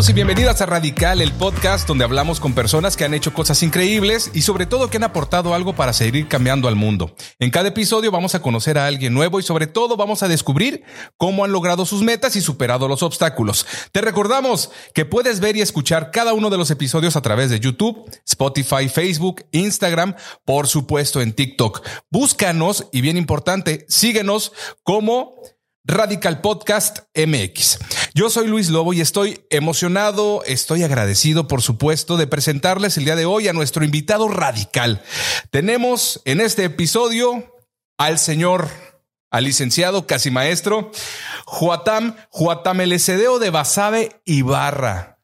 Bienvenidos y bienvenidas a Radical, el podcast donde hablamos con personas que han hecho cosas increíbles y sobre todo que han aportado algo para seguir cambiando al mundo. En cada episodio vamos a conocer a alguien nuevo y sobre todo vamos a descubrir cómo han logrado sus metas y superado los obstáculos. Te recordamos que puedes ver y escuchar cada uno de los episodios a través de YouTube, Spotify, Facebook, Instagram, por supuesto en TikTok. Búscanos y bien importante, síguenos como Radical Podcast MX. Yo soy Luis Lobo y estoy emocionado, estoy agradecido, por supuesto, de presentarles el día de hoy a nuestro invitado radical. Tenemos en este episodio al señor, al licenciado, casi maestro, Juatam, Juatam el de Basabe Ibarra.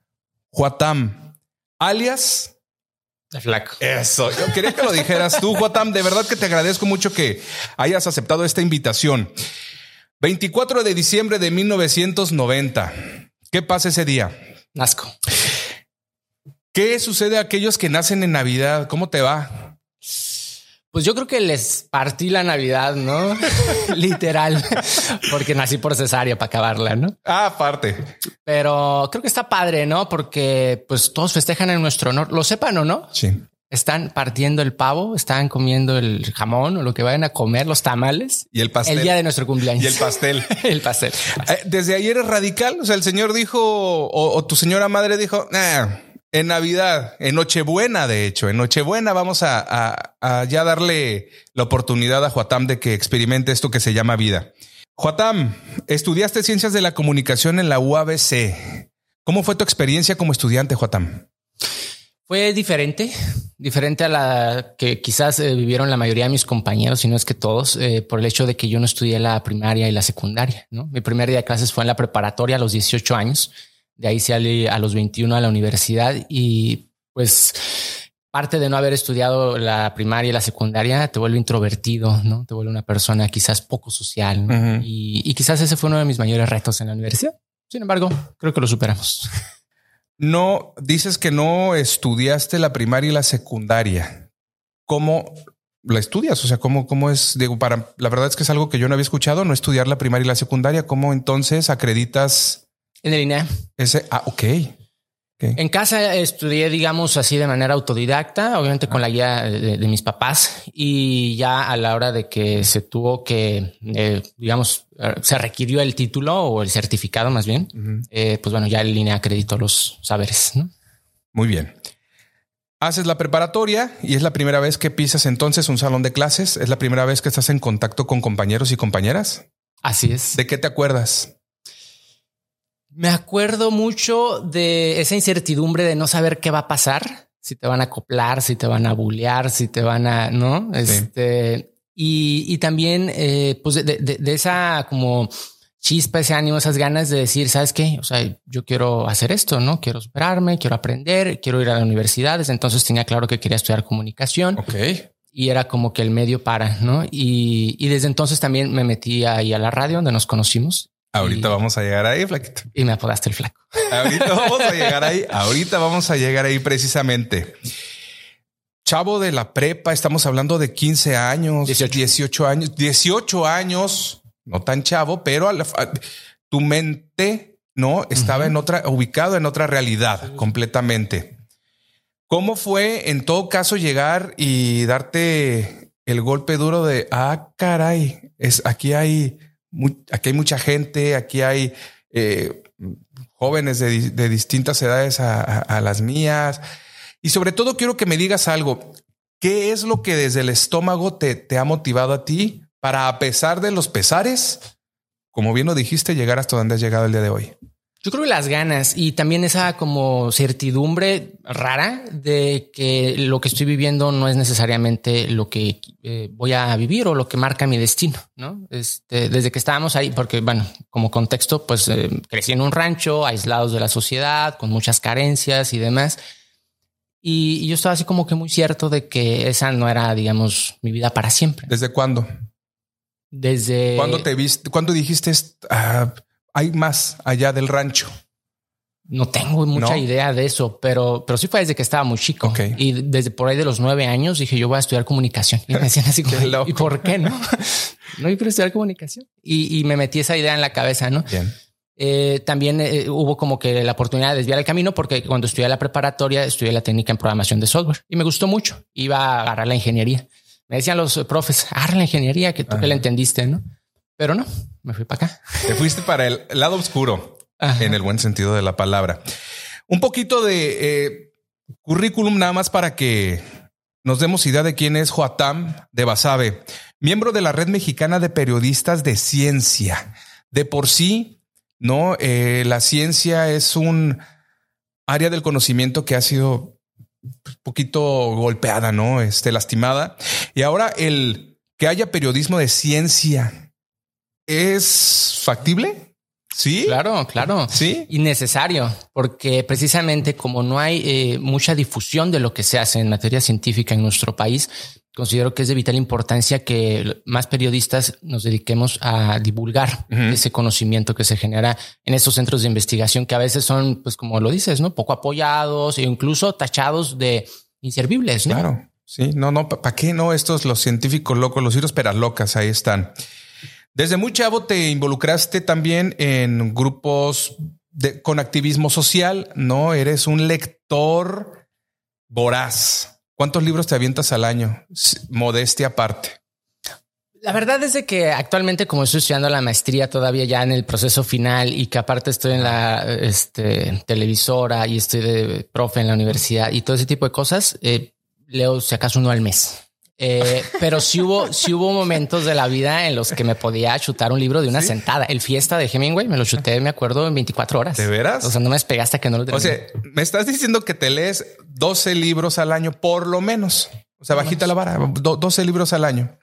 Juatam, alias de flaco. Eso. Yo quería que lo dijeras tú, Juatam. De verdad que te agradezco mucho que hayas aceptado esta invitación. 24 de diciembre de 1990. ¿Qué pasa ese día? Nazco. ¿Qué sucede a aquellos que nacen en Navidad? ¿Cómo te va? Pues yo creo que les partí la Navidad, ¿no? Literal, porque nací por cesárea para acabarla, ¿no? Ah, aparte. Pero creo que está padre, ¿no? Porque pues todos festejan en nuestro honor, lo sepan o no. Sí están partiendo el pavo, están comiendo el jamón o lo que vayan a comer, los tamales. Y el pastel. El día de nuestro cumpleaños. Y el pastel. el pastel. Eh, desde ayer es radical. O sea, el señor dijo, o, tu señora madre dijo, en Navidad, en Nochebuena, de hecho, en Nochebuena vamos a, ya darle la oportunidad a Juatam de que experimente esto que se llama vida. Juatam, estudiaste ciencias de la comunicación en la UABC. ¿Cómo fue tu experiencia como estudiante, Juatam? Fue diferente, diferente a la que quizás eh, vivieron la mayoría de mis compañeros, si no es que todos, eh, por el hecho de que yo no estudié la primaria y la secundaria. ¿no? Mi primer día de clases fue en la preparatoria a los 18 años. De ahí salí a los 21 a la universidad y pues parte de no haber estudiado la primaria y la secundaria te vuelve introvertido, ¿no? Te vuelve una persona quizás poco social. y, y quizás ese fue uno de mis mayores retos en la universidad. Sin embargo, creo que lo superamos. No, dices que no estudiaste la primaria y la secundaria. ¿Cómo la estudias? O sea, ¿cómo, cómo es? Digo, para la verdad es que es algo que yo no había escuchado, no estudiar la primaria y la secundaria. ¿Cómo entonces acreditas? En el INEA. Ese, ah, ok. En casa estudié, digamos así, de manera autodidacta, obviamente con la guía de, mis papás y ya a la hora de que se tuvo que, eh, digamos, se requirió el título o el certificado más bien, eh, pues bueno, ya en línea acreditó los saberes. Muy bien. Haces la preparatoria y es la primera vez que pisas entonces un salón de clases. Es la primera vez que estás en contacto con compañeros y compañeras. Así es. ¿De qué te acuerdas? Me acuerdo mucho de esa incertidumbre de no saber qué va a pasar, si te van a acoplar, si te van a bullear, si te van a, ¿no? Este, y, también, eh, pues de, esa como chispa, ese ánimo, esas ganas de decir, ¿sabes qué? O sea, yo quiero hacer esto, ¿no? Quiero superarme, quiero aprender, quiero ir a la universidad. Desde entonces tenía claro que quería estudiar comunicación. Ok. Y era como que el medio para, ¿no? Y, y desde entonces también me metí ahí a la radio donde nos conocimos Ahorita vamos a llegar ahí, flaquito. Y me apodaste el flaco. Ahorita vamos a llegar ahí. Ahorita vamos a llegar ahí precisamente. Chavo de la prepa, estamos hablando de 15 años, 18, años, 18 años, no tan chavo, pero tu mente no estaba en otra, ubicado en otra realidad completamente. ¿Cómo fue en todo caso llegar y darte el golpe duro de ah, caray, es aquí hay aquí hay mucha gente, aquí hay eh, jóvenes de, distintas edades a, las mías. Y sobre todo quiero que me digas algo. ¿Qué es lo que desde el estómago te, te ha motivado a ti para, a pesar de los pesares, como bien lo dijiste, llegar hasta donde has llegado el día de hoy? Yo creo que las ganas y también esa como certidumbre rara de que lo que estoy viviendo no es necesariamente lo que eh, voy a vivir o lo que marca mi destino, ¿no? Este, desde que estábamos ahí, porque bueno, como contexto, pues eh, crecí en un rancho, aislados de la sociedad, con muchas carencias y demás. Y, y, yo estaba así como que muy cierto de que esa no era, digamos, mi vida para siempre. ¿Desde cuándo? Desde... ¿Cuándo te viste? ¿Cuándo dijiste... Ah, hay más allá del rancho? No tengo mucha idea de eso, pero, pero sí fue desde que estaba muy chico. Y desde por ahí de los nueve años dije yo voy a estudiar comunicación. Y me decían así, ¿y por qué no? no, yo quiero estudiar comunicación. Y, me metí esa idea en la cabeza, ¿no? eh, también eh, hubo como que la oportunidad de desviar el camino porque cuando estudié la preparatoria estudié la técnica en programación de software y me gustó mucho. Iba a agarrar la ingeniería. Me decían los profes, agarra la ingeniería que tú que la entendiste, ¿no? Pero no, me fui para acá. Te fuiste para el lado oscuro, en el buen sentido de la palabra. Un poquito de eh, currículum nada más para que nos demos idea de quién es Joatam de Basabe, miembro de la Red Mexicana de Periodistas de Ciencia. De por sí, no, eh, la ciencia es un área del conocimiento que ha sido un poquito golpeada, no, este, lastimada. Y ahora el que haya periodismo de ciencia es factible. Sí, claro, claro. Sí, y necesario, porque precisamente como no hay eh, mucha difusión de lo que se hace en materia científica en nuestro país, considero que es de vital importancia que más periodistas nos dediquemos a divulgar ese conocimiento que se genera en estos centros de investigación que a veces son, pues como lo dices, no poco apoyados e incluso tachados de inservibles. ¿no? Claro. Sí, no, no, ¿para qué no? Estos, los científicos locos, los ciros locas, ahí están. Desde muy chavo te involucraste también en grupos con activismo social, ¿no? Eres un lector voraz. ¿Cuántos libros te avientas al año? Modestia aparte. La verdad es de que actualmente, como estoy estudiando la maestría todavía ya en el proceso final y que aparte estoy en la este, televisora y estoy de profe en la universidad y todo ese tipo de cosas, eh, leo si acaso uno al mes. Eh, pero sí hubo, sí hubo momentos de la vida en los que me podía chutar un libro de una sentada. El fiesta de Hemingway me lo chuté, me acuerdo, en 24 horas. ¿De veras? O sea, no me despegaste que no lo terminé. O sea, me estás diciendo que te lees 12 libros al año, por lo menos. O sea, bajita la vara, 12 libros al año.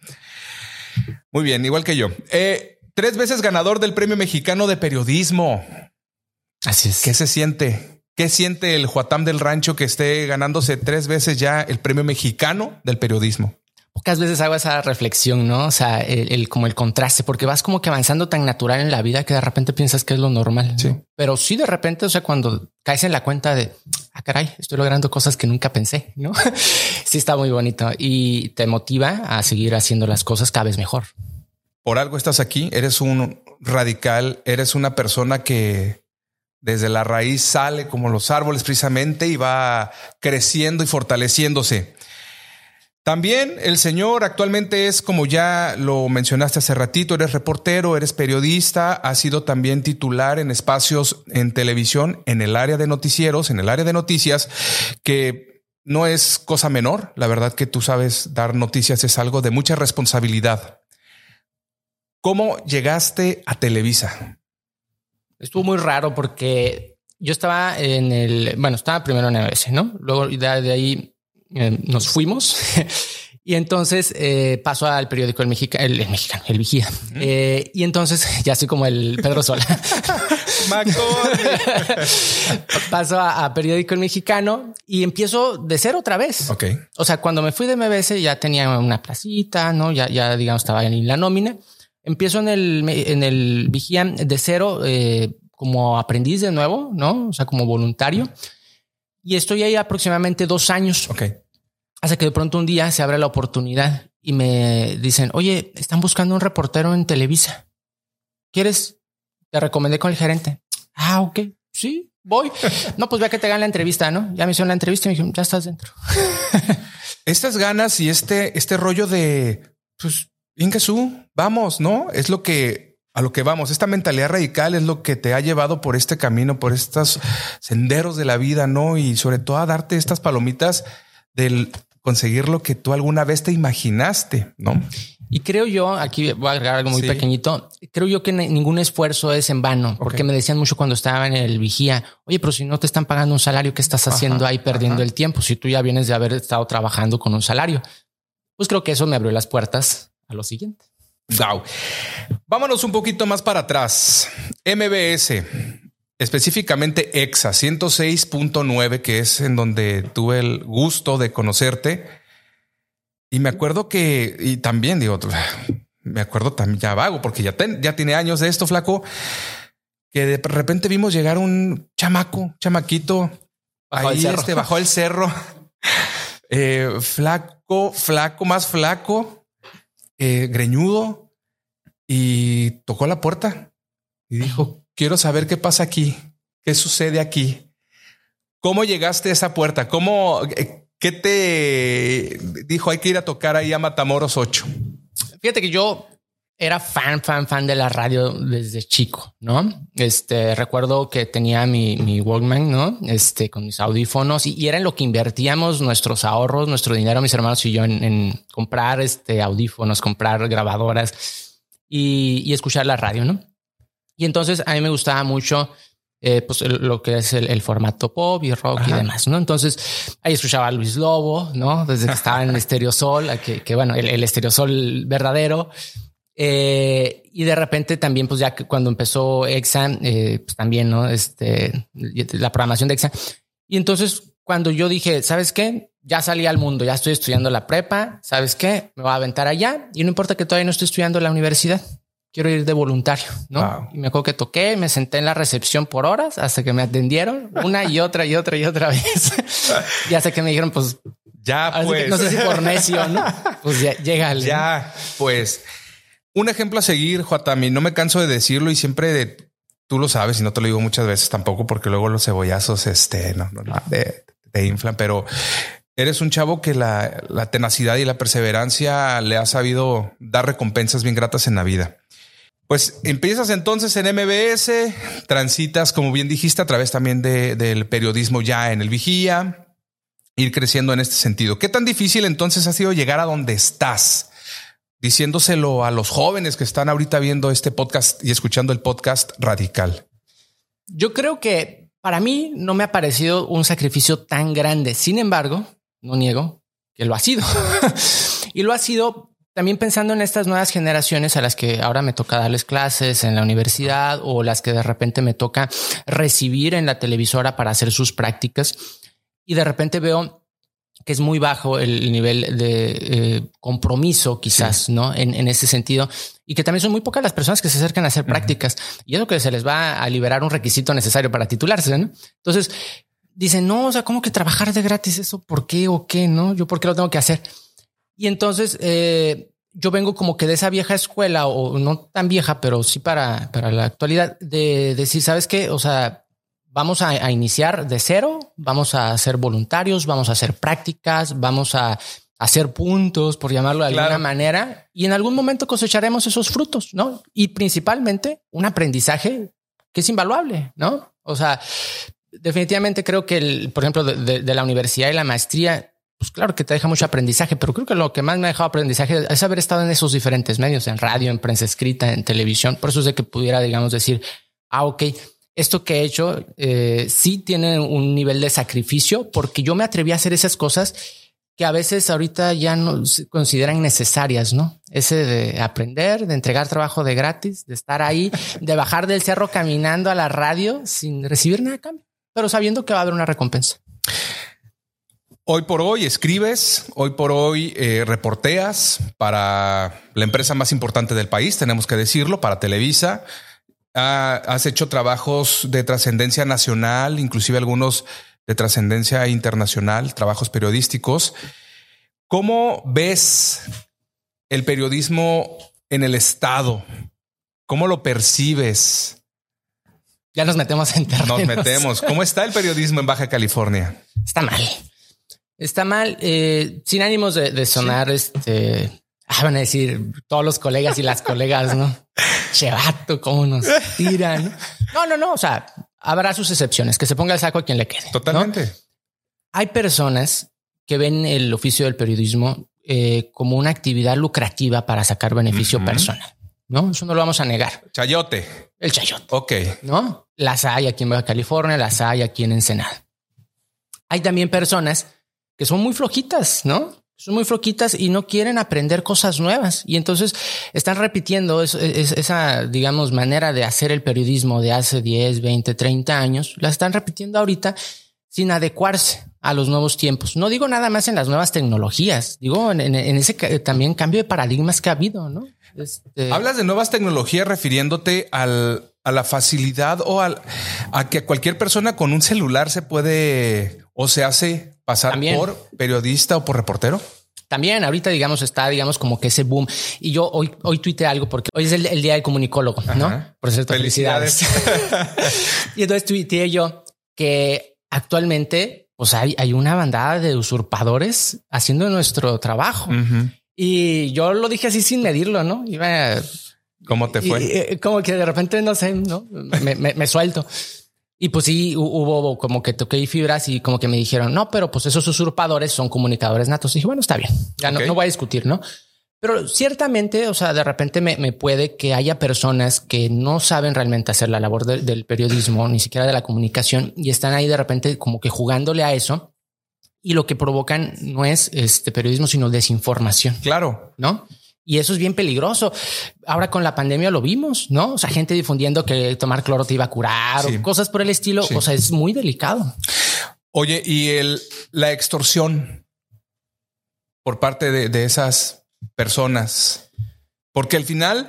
Muy bien, igual que yo. Eh, tres veces ganador del Premio Mexicano de Periodismo. Así es. ¿Qué se siente? ¿Qué siente el Juatam del Rancho que esté ganándose tres veces ya el Premio Mexicano del Periodismo? Pocas veces hago esa reflexión, ¿no? O sea, el, como el contraste, porque vas como que avanzando tan natural en la vida que de repente piensas que es lo normal. Sí. Pero sí, de repente, o sea, cuando caes en la cuenta de, ah, caray, estoy logrando cosas que nunca pensé, ¿no? sí está muy bonito y te motiva a seguir haciendo las cosas cada vez mejor. Por algo estás aquí, eres un radical, eres una persona que desde la raíz sale como los árboles precisamente y va creciendo y fortaleciéndose. También el señor actualmente es, como ya lo mencionaste hace ratito, eres reportero, eres periodista, ha sido también titular en espacios en televisión, en el área de noticieros, en el área de noticias, que no es cosa menor. La verdad que tú sabes dar noticias es algo de mucha responsabilidad. ¿Cómo llegaste a Televisa? Estuvo muy raro porque yo estaba en el, bueno, estaba primero en MBS, ¿no? Luego de ahí eh, nos fuimos. Y entonces eh, pasó al periódico El, Mexica, el, Mexicano, el Vigía. Eh, y entonces, ya así como el Pedro Sola, paso a, periódico El Mexicano y empiezo de cero otra vez. Ok. O sea, cuando me fui de MBS ya tenía una placita, no? Ya, ya digamos, estaba en la nómina. Empiezo en el, en el Vigía de cero como aprendiz de nuevo, no? O sea, como voluntario. Y estoy ahí aproximadamente dos años. Ok. Hasta que de pronto un día se abre la oportunidad y me dicen, oye, están buscando un reportero en Televisa. ¿Quieres? Te recomendé con el gerente. Ah, ok. Sí, voy. no, pues vea que te hagan la entrevista, ¿no? Ya me hicieron la entrevista y me dijeron, ya estás dentro. Estas ganas y este, este rollo de, pues, Ingesú, vamos, ¿no? Es lo que a lo que vamos. Esta mentalidad radical es lo que te ha llevado por este camino, por estos senderos de la vida, ¿no? Y sobre todo a darte estas palomitas del conseguir lo que tú alguna vez te imaginaste, ¿no? Y creo yo, aquí voy a agregar algo muy pequeñito, creo yo que ningún esfuerzo es en vano, porque me decían mucho cuando estaba en el vigía, oye, pero si no te están pagando un salario, ¿qué estás haciendo ahí perdiendo el tiempo? Si tú ya vienes de haber estado trabajando con un salario. Pues creo que eso me abrió las puertas a lo siguiente. Wow. Vámonos un poquito más para atrás. MBS, específicamente EXA 106.9, que es en donde tuve el gusto de conocerte. Y me acuerdo que, y también digo, me acuerdo también ya vago, porque ya, ya tiene años de esto, flaco, que de repente vimos llegar un chamaco, chamaquito, ahí este, bajó el cerro, eh, flaco, flaco, más flaco, eh, greñudo y tocó la puerta. y dijo, quiero saber qué pasa aquí, qué sucede aquí. ¿Cómo llegaste a esa puerta? ¿Cómo, eh, qué te dijo? Hay que ir a tocar ahí a Matamoros 8. Fíjate que yo era fan, fan, fan de la radio desde chico, ¿no? Este, recuerdo que tenía mi, mi Walkman, ¿no? Este, con mis audífonos y, era en lo que invertíamos nuestros ahorros, nuestro dinero, mis hermanos y yo, en, comprar este audífonos, comprar grabadoras y, y, escuchar la radio, ¿no? Y entonces a mí me gustaba mucho eh, pues lo que es el, formato pop y rock y demás, ¿no? Entonces ahí escuchaba a Luis Lobo, ¿no? Desde que estaba en Estéreo Sol, que, que bueno, el, el Estéreo Sol verdadero, eh, y de repente también, pues ya que cuando empezó EXA, eh, pues también, ¿no? Este, la programación de EXA. Y entonces cuando yo dije, ¿sabes qué? Ya salí al mundo, ya estoy estudiando la prepa, ¿sabes qué? Me voy a aventar allá y no importa que todavía no estoy estudiando la universidad. Quiero ir de voluntario, ¿no? Y me acuerdo que toqué, me senté en la recepción por horas hasta que me atendieron una y otra y otra y otra vez. y hasta que me dijeron, pues ya, pues. no sé si por necio, ¿no? Pues ya, llega. Ya, pues un ejemplo a seguir, Juatami, no me canso de decirlo y siempre de, tú lo sabes y no te lo digo muchas veces tampoco porque luego los cebollazos este, no, no, te, inflan, pero eres un chavo que la, tenacidad y la perseverancia le ha sabido dar recompensas bien gratas en la vida. Pues empiezas entonces en MBS, transitas, como bien dijiste, a través también de, del periodismo ya en el Vigía, ir creciendo en este sentido. ¿Qué tan difícil entonces ha sido llegar a donde estás? Diciéndoselo a los jóvenes que están ahorita viendo este podcast y escuchando el podcast radical? Yo creo que para mí no me ha parecido un sacrificio tan grande. Sin embargo, no niego que lo ha sido. y lo ha sido también pensando en estas nuevas generaciones a las que ahora me toca darles clases en la universidad o las que de repente me toca recibir en la televisora para hacer sus prácticas. Y de repente veo que es muy bajo el nivel de eh, compromiso, quizás, ¿no? En, en, ese sentido. Y que también son muy pocas las personas que se acercan a hacer prácticas. Y eso que se les va a liberar un requisito necesario para titularse, ¿no? Entonces, dicen, no, o sea, ¿cómo que trabajar de gratis eso? ¿Por qué o qué? ¿No? ¿Yo por qué lo tengo que hacer? Y entonces, eh, yo vengo como que de esa vieja escuela, o no tan vieja, pero sí para, para la actualidad, de decir, ¿sabes qué? O sea, vamos a, iniciar de cero, vamos a ser voluntarios, vamos a hacer prácticas, vamos a hacer puntos, por llamarlo de alguna manera, y en algún momento cosecharemos esos frutos, ¿no? Y principalmente un aprendizaje que es invaluable, ¿no? O sea, definitivamente creo que, el, por ejemplo, de, la universidad y la maestría, pues claro que te deja mucho aprendizaje, pero creo que lo que más me ha dejado aprendizaje es haber estado en esos diferentes medios, en radio, en prensa escrita, en televisión. Por eso es de que pudiera, digamos, decir, ah, ok, esto que he hecho eh, sí tiene un nivel de sacrificio porque yo me atreví a hacer esas cosas que a veces ahorita ya no se consideran necesarias, ¿no? Ese de aprender, de entregar trabajo de gratis, de estar ahí, de bajar del cerro caminando a la radio sin recibir nada a cambio, pero sabiendo que va a haber una recompensa. Hoy por hoy escribes, hoy por hoy eh, reporteas para la empresa más importante del país, tenemos que decirlo, para Televisa has hecho trabajos de trascendencia nacional, inclusive algunos de trascendencia internacional, trabajos periodísticos. ¿Cómo ves el periodismo en el Estado? ¿Cómo lo percibes? Ya nos metemos en terrenos. Nos metemos. ¿Cómo está el periodismo en Baja California? Está mal. Está mal, eh, sin ánimos de, sonar este Ah, van a decir todos los colegas y las colegas, ¿no? Chevato, cómo nos tiran. No, no, no. O sea, habrá sus excepciones, que se ponga el saco a quien le quede. Totalmente. Hay personas que ven el oficio del periodismo eh, como una actividad lucrativa para sacar beneficio personal. No, eso no lo vamos a negar. Chayote. El chayote. Ok. No las hay aquí en Baja California, las hay aquí en Ensenada. Hay también personas que son muy flojitas, ¿no? Son muy floquitas y no quieren aprender cosas nuevas. Y entonces están repitiendo esa, digamos, manera de hacer el periodismo de hace 10, 20, 30 años. La están repitiendo ahorita sin adecuarse a los nuevos tiempos. No digo nada más en las nuevas tecnologías, digo en, ese también cambio de paradigmas que ha habido, ¿no? Este... Hablas de nuevas tecnologías refiriéndote al, a la facilidad o al, a que cualquier persona con un celular se puede o se hace pasar por periodista o por reportero? también ahorita, digamos, está, digamos, como que ese boom. Y yo hoy, hoy tuiteé algo porque hoy es el, día del comunicólogo, ¿no? Por cierto, felicidades. y entonces tuiteé yo que actualmente, pues hay, hay una bandada de usurpadores haciendo nuestro trabajo. Y yo lo dije así sin medirlo, ¿no? Iba. ¿Cómo te fue? como que de repente, no sé, ¿no? me, me, me suelto. Y pues sí, hubo como que toqué fibras y como que me dijeron, no, pero pues esos usurpadores son comunicadores natos. Y dije, bueno, está bien, ya no, no, voy a discutir, ¿no? Pero ciertamente, o sea, de repente me, me, puede que haya personas que no saben realmente hacer la labor del periodismo, ni siquiera de la comunicación, y están ahí de repente como que jugándole a eso. Y lo que provocan no es este periodismo, sino desinformación. Claro. ¿No? Y eso es bien peligroso. Ahora con la pandemia lo vimos, ¿no? O sea, gente difundiendo que tomar cloro te iba a curar o cosas por el estilo. O sea, es muy delicado. Oye, y el, la extorsión por parte de, esas personas, porque al final,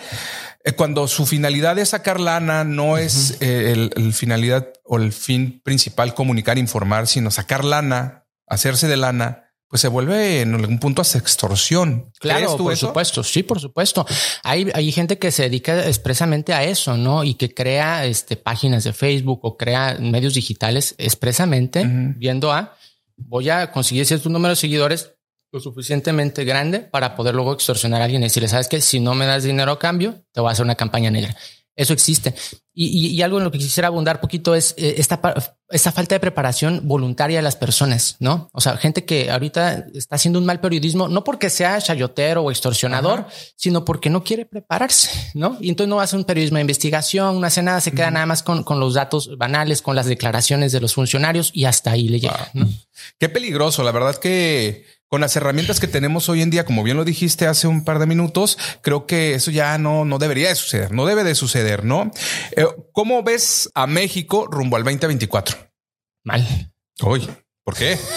eh, cuando su finalidad es sacar lana, no es eh, el, el, finalidad o el fin principal comunicar, informar, sino sacar lana, hacerse de lana pues se vuelve en algún punto a extorsión. Claro, por supuesto. Sí, por supuesto. Hay, hay gente que se dedica expresamente a eso, ¿no? Y que crea este, páginas de Facebook o crea medios digitales expresamente viendo a voy a conseguir cierto número de seguidores lo suficientemente grande para poder luego extorsionar a alguien y decirle, sabes que si no me das dinero a cambio, te voy a hacer una campaña negra. Eso existe. Y, algo en lo que quisiera abundar poquito es eh, esta, esta falta de preparación voluntaria de las personas, ¿no? O sea, gente que ahorita está haciendo un mal periodismo, no porque sea chayotero o extorsionador, sino porque no quiere prepararse, ¿no? Y entonces no hace un periodismo de investigación, no hace nada, se queda nada más con, con, los datos banales, con las declaraciones de los funcionarios y hasta ahí le llega. Qué peligroso, la verdad que con las herramientas que tenemos hoy en día, como bien lo dijiste hace un par de minutos, creo que eso ya no, no debería de suceder, no debe de suceder, ¿no? Eh, ¿Cómo ves a México rumbo al 2024? Mal. Uy, ¿por qué?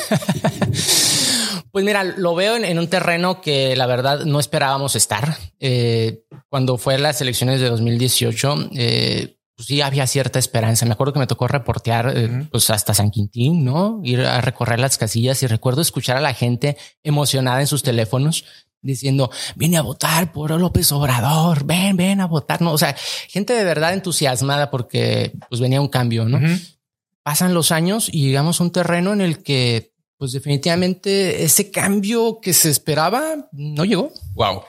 Pues mira, lo veo en, un terreno que la verdad no esperábamos estar. Eh, cuando fue las elecciones de 2018, eh, pues sí había cierta esperanza. Me acuerdo que me tocó reportear eh, pues hasta San Quintín, ¿no? Ir a recorrer las casillas y recuerdo escuchar a la gente emocionada en sus teléfonos diciendo, viene a votar por López Obrador, ven, ven a votar. No, o sea, gente de verdad entusiasmada porque pues venía un cambio, ¿no? Pasan los años y llegamos a un terreno en el que pues definitivamente ese cambio que se esperaba no llegó. Wow.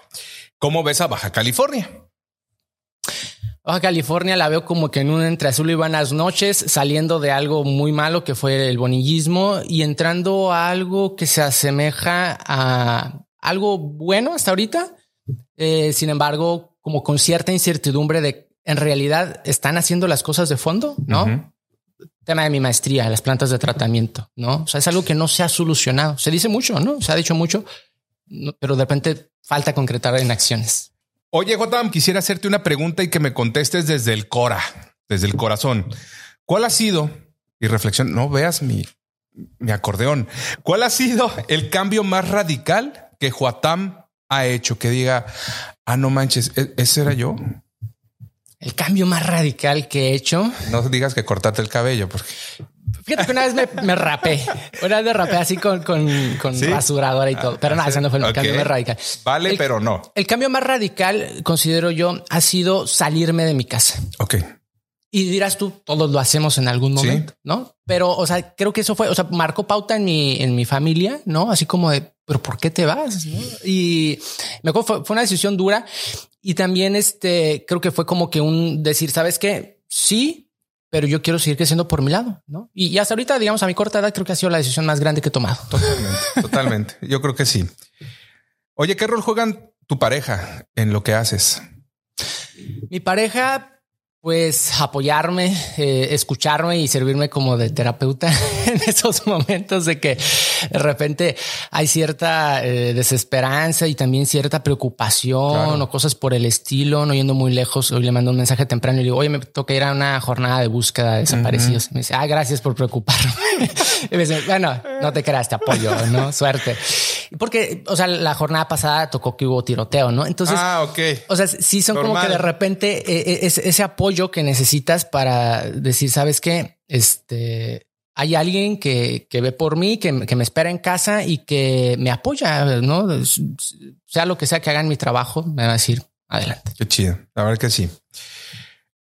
¿Cómo ves a Baja California? Baja California la veo como que en un entre azul y buenas noches, saliendo de algo muy malo que fue el bonillismo y entrando a algo que se asemeja a algo bueno hasta ahorita. Eh, sin embargo, como con cierta incertidumbre de en realidad están haciendo las cosas de fondo, ¿no? Tema de mi maestría, las plantas de tratamiento, ¿no? O sea, es algo que no se ha solucionado. Se dice mucho, ¿no? Se ha dicho mucho, pero de repente falta concretar en acciones. Oye, Jotam, quisiera hacerte una pregunta y que me contestes desde el Cora, desde el corazón. ¿Cuál ha sido, y reflexión, no veas mi, mi acordeón, cuál ha sido el cambio más radical que Jotam ha hecho? Que diga, ah, no manches, ¿e-, ese era yo. El cambio más radical que he hecho. No digas que cortate el cabello, porque Fíjate que una vez me, me rapé. Una vez me rapé así con, con, con rasuradora y todo. Pero nada, ese no fue el cambio más radical. Vale, pero no. El cambio más radical, considero yo, ha sido salirme de mi casa. Ok. Y dirás tú, todos lo hacemos en algún momento, ¿no? Pero, o sea, creo que eso fue, o sea, marcó pauta en mi, en mi familia, ¿no? Así como de, pero ¿por qué te vas? Y me acuerdo, fue, fue, una decisión dura. Y también, este, creo que fue como que un decir, ¿sabes qué? Sí, pero yo quiero seguir creciendo por mi lado, ¿no? Y, hasta ahorita, digamos, a mi corta edad, creo que ha sido la decisión más grande que he tomado. Totalmente, totalmente. Yo creo que sí. Oye, ¿qué rol juegan tu pareja en lo que haces? Mi pareja pues apoyarme, eh, escucharme y servirme como de terapeuta en esos momentos de que de repente hay cierta eh, desesperanza y también cierta preocupación o cosas por el estilo, no yendo muy lejos. Hoy le mando un mensaje temprano y le digo, oye, me toca ir a una jornada de búsqueda de desaparecidos. Me dice, ah, gracias por preocuparme. y me dice, bueno, no te creas, te apoyo, no suerte. Porque, o sea, la jornada pasada tocó que hubo tiroteo, no? Entonces, ah. O sea, sí son como que de repente eh, ese apoyo que necesitas para decir, sabes qué, este, hay alguien que, ve por mí, que, me espera en casa y que me apoya, ¿no? Sea lo que sea que hagan mi trabajo, me va a decir, adelante. Qué chido, la verdad que sí.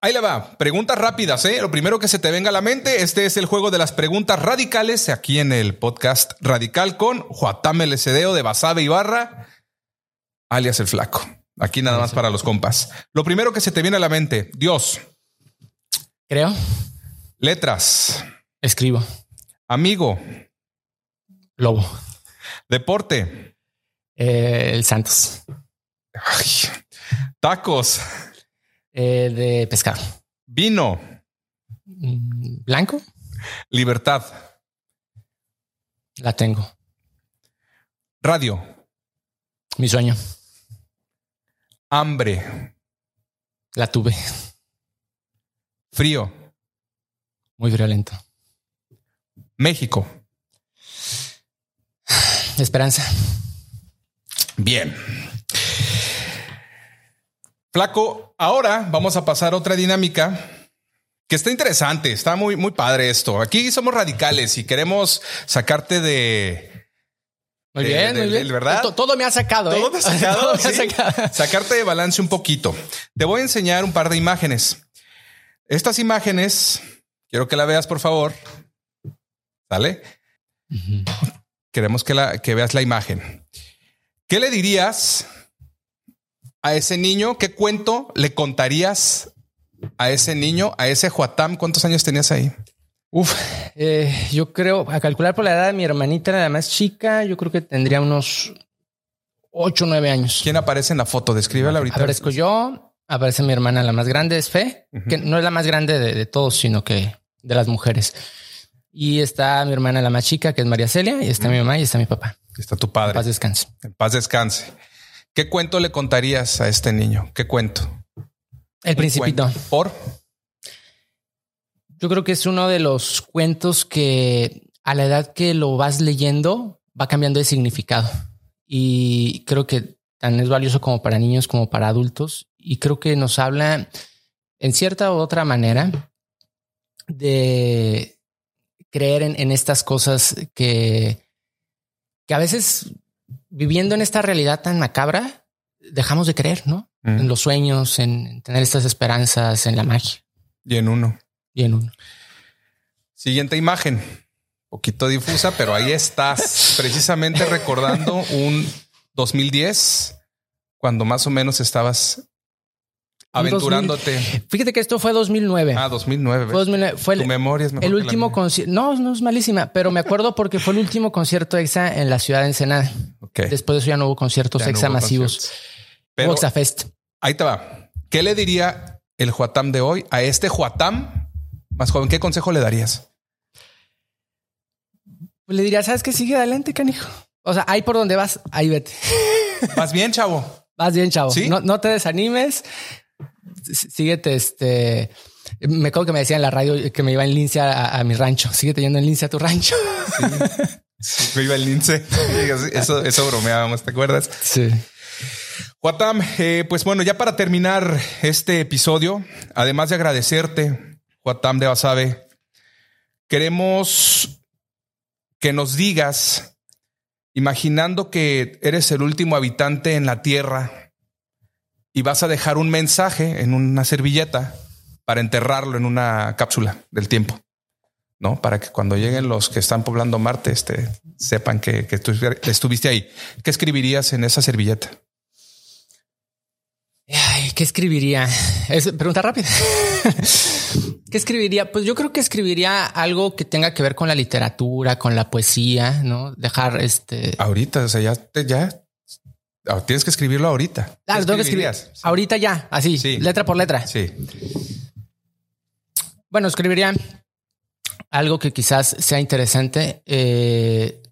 Ahí le va. Preguntas rápidas, ¿eh? Lo primero que se te venga a la mente, este es el juego de las preguntas radicales aquí en el podcast Radical con Juatam LCDO de Basabe Ibarra, alias el flaco. Aquí nada más para los compas. Lo primero que se te viene a la mente, Dios. Creo. Letras. Escribo. Amigo. Lobo. Deporte. Eh, el Santos. Tacos. Eh, de pescado. Vino. Mm, Blanco. Libertad. La tengo. Radio. Mi sueño. Hambre. La tuve. Frío. Muy violento. México. Esperanza. Bien. Flaco, ahora vamos a pasar a otra dinámica que está interesante, está muy, muy padre esto. Aquí somos radicales y queremos sacarte de... Muy bien, muy bien. ¿Verdad? Todo, me ha sacado. Todo me ha sacado. Sacarte de balance un poquito. Te voy a enseñar un par de imágenes. Estas imágenes, quiero que la veas, por favor. ¿Sale? Queremos que, la, que veas la imagen. ¿Qué le dirías a ese niño? ¿Qué cuento le contarías a ese niño, a ese Juatam? ¿Cuántos años tenías ahí? Uf, eh, yo creo, a calcular por la edad de mi hermanita, la más chica, yo creo que tendría unos ocho o nueve años. ¿Quién aparece en la foto? Descríbela ahorita. Aparezco yo, aparece mi hermana, la más grande es Fe, que no es la más grande de todos, sino que de las mujeres. Y está mi hermana, la más chica, que es María Celia, y está mi mamá y está mi papá. Está tu padre. En paz descanse. En paz descanse. ¿Qué cuento le contarías a este niño? ¿Qué cuento? El Principito. ¿Por? Yo creo que es uno de los cuentos que a la edad que lo vas leyendo va cambiando de significado. Y creo que tan es valioso como para niños como para adultos. Y creo que nos habla en cierta u otra manera de, creer en, estas cosas que, que a veces viviendo en esta realidad tan macabra, dejamos de creer, ¿no? Mm. En los sueños, en, tener estas esperanzas, en la magia. Y en uno. Y en uno. Siguiente imagen. Poquito difusa, pero ahí estás precisamente recordando un 2010, cuando más o menos estabas aventurándote. Fíjate que esto fue 2009. Ah, 2009. Fue 2009. Fue tu memoria es el último concierto. No, no es malísima, pero me acuerdo porque fue el último concierto EXA en la ciudad de Ensenada. Después de eso ya no hubo conciertos EXA masivos. Pero Fest. Ahí te va. ¿Qué le diría el Juatam de hoy a este Juatam más joven? ¿Qué consejo le darías? Le diría, sabes que sigue adelante, canijo. O sea, ahí por donde vas, ahí vete. Vas bien, chavo. Vas bien, chavo. No, no te desanimes síguete, este, me acuerdo que me decía en la radio que me iba en lince a, mi rancho. Síguete yendo en lince a tu rancho. Sí. me iba en lince. Eso, eso bromeábamos, ¿te acuerdas? Sí. Juatam, eh, pues bueno, ya para terminar este episodio, además de agradecerte, Juatam de Basabe, queremos que nos digas, imaginando que eres el último habitante en la tierra, y vas a dejar un mensaje en una servilleta para enterrarlo en una cápsula del tiempo, ¿no? Para que cuando lleguen los que están poblando Marte, este, sepan que, tú estuviste ahí. ¿Qué escribirías en esa servilleta? ¿Qué escribiría? Es pregunta rápida. ¿Qué escribiría? Pues yo creo que escribiría algo que tenga que ver con la literatura, con la poesía, ¿no? Dejar este... Ahorita, o sea, ya, ya tienes que escribirlo ahorita. Ah, tengo que escribir. Ahorita ya, así, letra por letra. Sí. Bueno, escribiría algo que quizás sea interesante. Eh,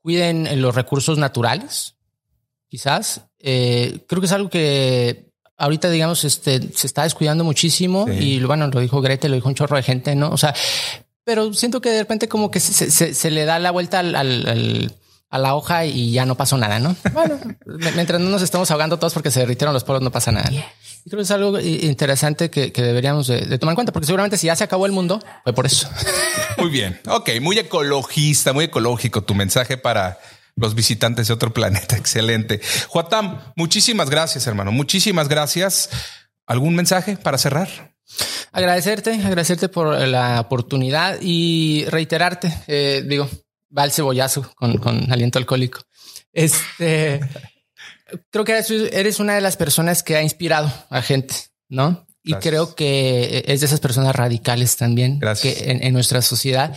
cuiden los recursos naturales, quizás. Eh, creo que es algo que ahorita, digamos, este, se está descuidando muchísimo y bueno, lo dijo Grete, lo dijo un chorro de gente, ¿no? O sea, pero siento que de repente como que se, le da la vuelta al a la hoja y ya no pasó nada, ¿no? Bueno, mientras no nos estamos ahogando todos porque se derritieron los polos, no pasa nada. Y creo que es algo interesante que, deberíamos de, tomar en cuenta, porque seguramente si ya se acabó el mundo, fue por eso. Muy bien. Ok, muy ecologista, muy ecológico tu mensaje para los visitantes de otro planeta. Excelente. Juatam, muchísimas gracias, hermano. Muchísimas gracias. ¿Algún mensaje para cerrar? Agradecerte, agradecerte por la oportunidad y reiterarte, eh, digo, va el cebollazo con, aliento alcohólico. Este, creo que eres, una de las personas que ha inspirado a gente, ¿no? Y creo que es de esas personas radicales también que en, nuestra sociedad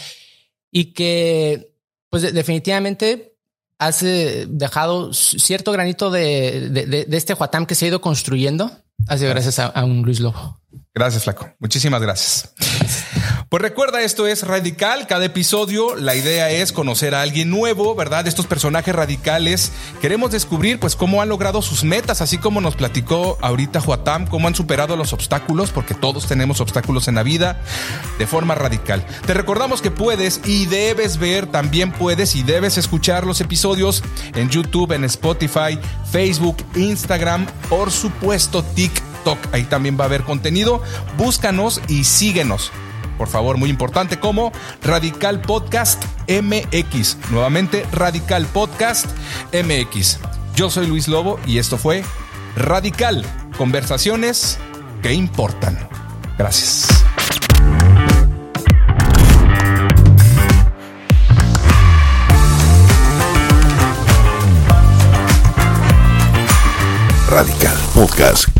y que, pues, definitivamente has eh, dejado cierto granito de, este Juatam que se ha ido construyendo. Sido gracias a un Luis Lobo. Gracias, Flaco. Muchísimas gracias. Pues recuerda, esto es Radical. Cada episodio, la idea es conocer a alguien nuevo, ¿verdad? Estos personajes radicales. Queremos descubrir, pues, cómo han logrado sus metas, así como nos platicó ahorita Juatam, cómo han superado los obstáculos, porque todos tenemos obstáculos en la vida, de forma radical. Te recordamos que puedes y debes ver, también puedes y debes escuchar los episodios en YouTube, en Spotify, Facebook, Instagram, por supuesto, TikTok. Ahí también va a haber contenido. Búscanos y síguenos por favor, muy importante, como Radical Podcast MX. Nuevamente, Radical Podcast MX. Yo soy Luis Lobo y esto fue Radical, conversaciones que importan. Gracias. Radical Podcast